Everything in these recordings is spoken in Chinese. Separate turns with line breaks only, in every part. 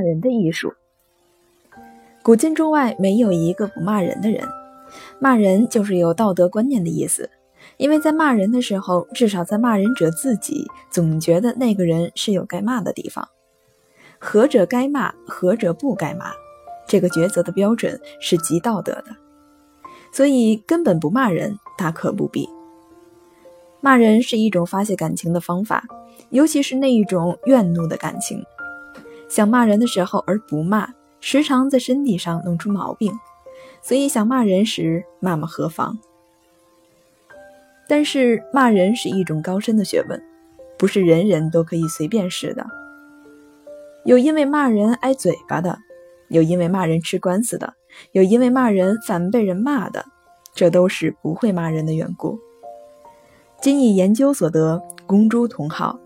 骂人的艺术。古今中外没有一个不骂人的人，骂人就是有道德观念的意思。因为在骂人的时候，至少在骂人者自己总觉得那个人是有该骂的地方。何者该骂，何者不该骂，这个抉择的标准是极道德的。所以根本不骂人，大可不必。骂人是一种发泄感情的方法，尤其是那一种怨怒的感情。想骂人的时候而不骂，时常在身体上弄出毛病。所以想骂人时，骂骂何妨？但是骂人是一种高深的学问，不是人人都可以随便使的。有因为骂人挨嘴巴的，有因为骂人吃官司的，有因为骂人反被人骂的，这都是不会骂人的缘故。今以研究所得，公诸同好，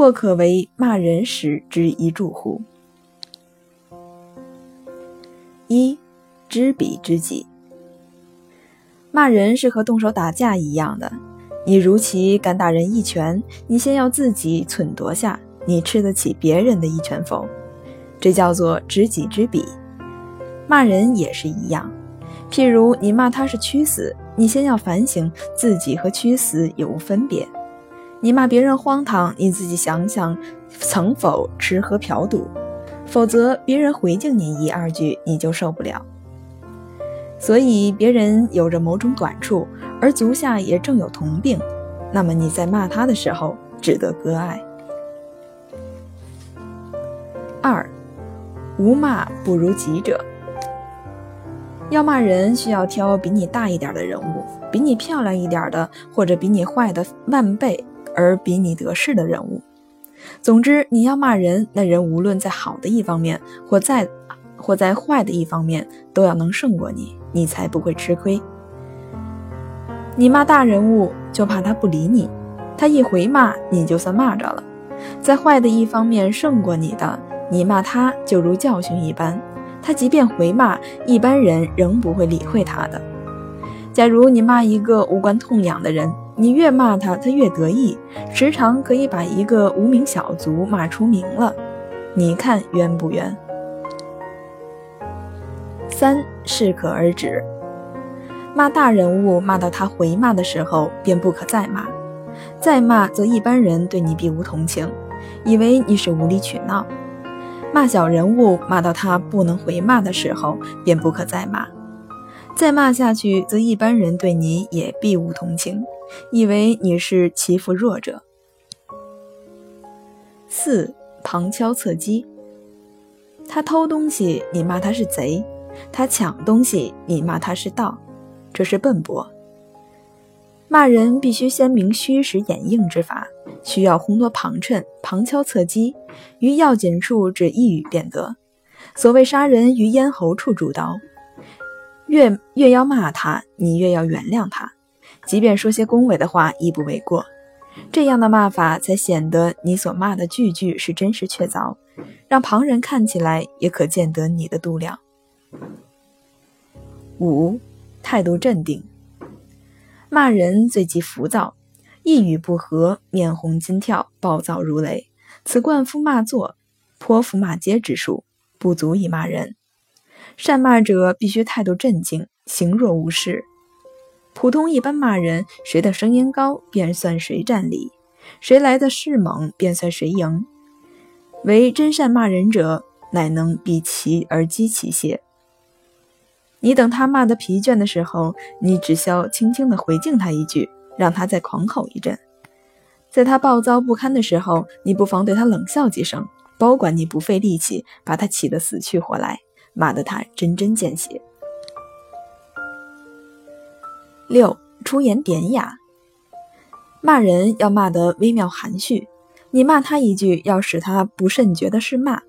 或可为骂人时之一助乎？一，知彼知己。骂人是和动手打架一样的，你如其敢打人一拳，你先要自己忖度下，你吃得起别人的一拳否？这叫做知己知彼。骂人也是一样，譬如你骂他是屈死，你先要反省自己和屈死有无分别；你骂别人荒唐，你自己想想曾否吃喝嫖赌，否则别人回敬你一二句，你就受不了。所以，别人有着某种短处，而足下也正有同病，那么你在骂他的时候，只得割爱。二，无骂不如己者。要骂人，需要挑比你大一点的人物，比你漂亮一点的，或者比你坏的万倍而比你得势的人物。总之，你要骂人，那人无论在好的一方面，或在或在坏的一方面，都要能胜过你。你才不会吃亏。你骂大人物，就怕他不理你，他一回骂，你就算骂着了。在坏的一方面胜过你的，你骂他就如教训一般，他即便回骂，一般人仍不会理会他的。假如你骂一个无关痛痒的人，你越骂他，他越得意，时常可以把一个无名小卒骂出名了。你看冤不冤？三适可而止，骂大人物骂到他回骂的时候，便不可再骂；再骂则一般人对你必无同情，以为你是无理取闹。骂小人物骂到他不能回骂的时候，便不可再骂；再骂下去，则一般人对你也必无同情，以为你是欺负弱者。四旁敲侧击，他偷东西，你骂他是贼。他抢东西，你骂他是盗，这是笨拙。骂人必须先明虚实掩映之法，需要烘托旁衬、旁敲侧击，于要紧处只一语便得。所谓杀人于咽喉处主刀，越越要骂他，你越要原谅他，即便说些恭维的话亦不为过。这样的骂法才显得你所骂的句句是真实确凿，让旁人看起来也可见得你的度量。五，态度镇定。骂人最忌浮躁，一语不合，面红筋跳，暴躁如雷。此冠夫骂作，泼妇骂街之术，不足以骂人。善骂者必须态度镇静，行若无事。普通一般骂人，谁的声音高，便算谁占理；谁来的势猛，便算谁赢。唯真善骂人者，乃能避其而击其邪。你等他骂得疲倦的时候，你只需轻轻地回敬他一句，让他再狂吼一阵；在他暴躁不堪的时候，你不妨对他冷笑几声，保管你不费力气把他气得死去活来，骂得他针针见血。六出言典雅，骂人要骂得微妙含蓄，你骂他一句，要使他不甚觉得是骂，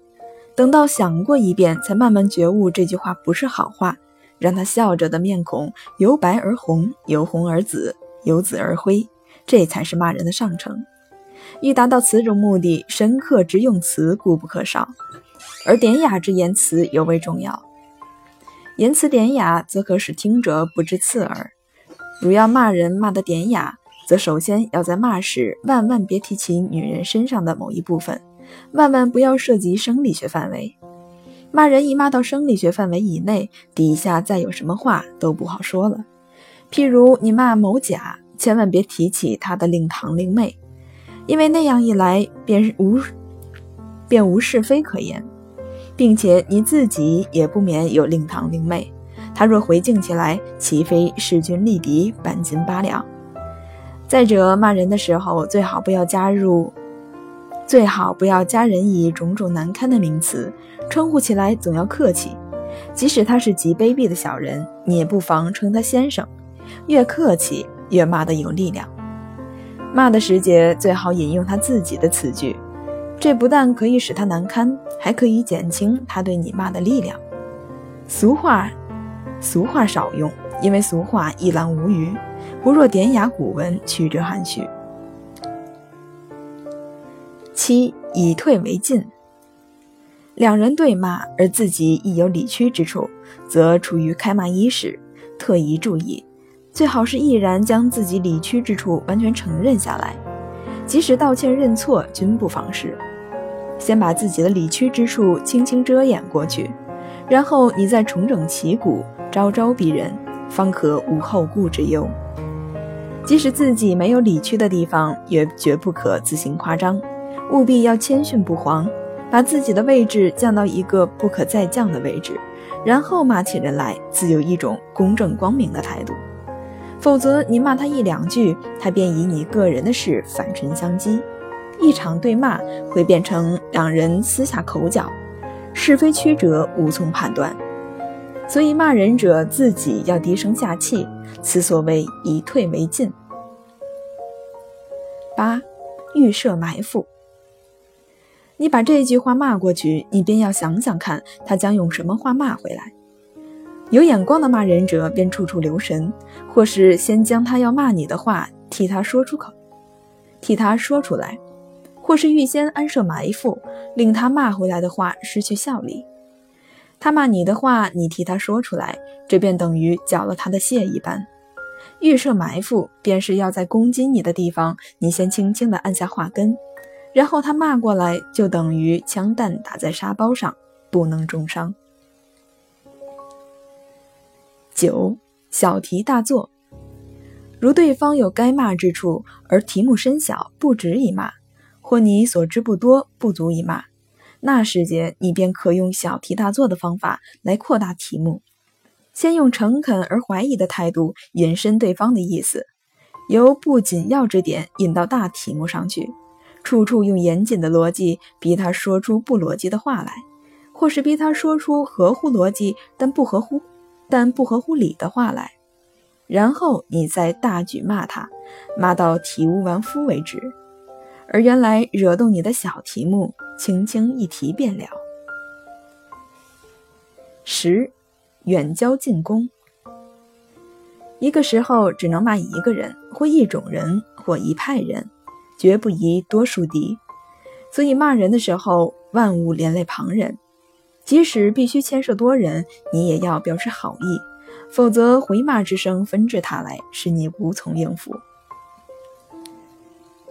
等到想过一遍，才慢慢觉悟这句话不是好话。让他笑着的面孔由白而红，由红而紫，由紫而灰，这才是骂人的上乘。欲达到此种目的，深刻之用词固不可少，而典雅之言辞尤为重要。言辞典雅，则可使听者不知刺耳。如要骂人骂得典雅，则首先要在骂时万万别提起女人身上的某一部分，万万不要涉及生理学范围。骂人一骂到生理学范围以内，底下再有什么话都不好说了。譬如你骂某甲，千万别提起他的令堂令妹，因为那样一来便无便无是非可言，并且你自己也不免有令堂令妹。他若回敬起来，岂非势均力敌，半斤八两？再者，骂人的时候最好不要加入，最好不要加人以种种难堪的名词，称呼起来总要客气。即使他是极卑鄙的小人，你也不妨称他先生。越客气，越骂得有力量。骂的时节，最好引用他自己的词句，这不但可以使他难堪，还可以减轻他对你骂的力量。俗话。俗话少用，因为俗话一览无余，不若典雅古文，曲折含蓄。七以退为进。两人对骂，而自己亦有理屈之处，则处于开骂伊始，特宜注意，最好是毅然将自己理屈之处完全承认下来，即使道歉认错均不妨事。先把自己的理屈之处轻轻遮掩过去，然后你再重整旗鼓。招招逼人，方可无后顾之忧。即使自己没有理屈的地方，也绝不可自行夸张，务必要谦逊不慌，把自己的位置降到一个不可再降的位置，然后骂起人来，自有一种公正光明的态度。否则，你骂他一两句，他便以你个人的事反唇相讥，一场对骂会变成两人私下口角，是非曲折，无从判断。所以骂人者自己要低声下气，此所谓以退为进。八，预设埋伏。你把这句话骂过去，你便要想想看，他将用什么话骂回来。有眼光的骂人者便处处留神，或是先将他要骂你的话替他说出口，替他说出来，或是预先安设埋伏，令他骂回来的话失去效力。他骂你的话，你替他说出来，这便等于缴了他的械一般。预设埋伏，便是要在攻击你的地方，你先轻轻地按下话根，然后他骂过来，就等于枪弹打在沙包上，不能重伤。九，小题大做。如对方有该骂之处，而题目深小，不值一骂，或你所知不多，不足以骂。那时节，你便可用小题大做的方法来扩大题目，先用诚恳而怀疑的态度引申对方的意思，由不紧要之点引到大题目上去，处处用严谨的逻辑逼他说出不逻辑的话来，或是逼他说出合乎逻辑但不合乎但不合乎理的话来，然后你再大举骂他，骂到体无完肤为止。而原来惹动你的小题目，轻轻一提便了。十，远交近攻。一个时候只能骂一个人，或一种人，或一派人，绝不宜多树敌。所以骂人的时候，万勿连累旁人。即使必须牵涉多人，你也要表示好意，否则回骂之声纷至沓来，使你无从应付。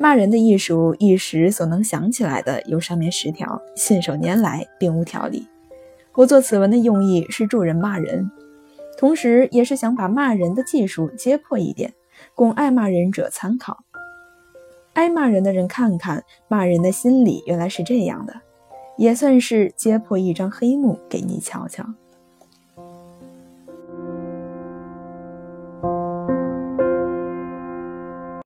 骂人的艺术，一时所能想起来的有上面十条，信手拈来，并无条理。我做此文的用意是助人骂人，同时也是想把骂人的技术揭破一点，供爱骂人者参考。爱骂人的人看看，骂人的心理原来是这样的，也算是揭破一张黑幕给你瞧瞧。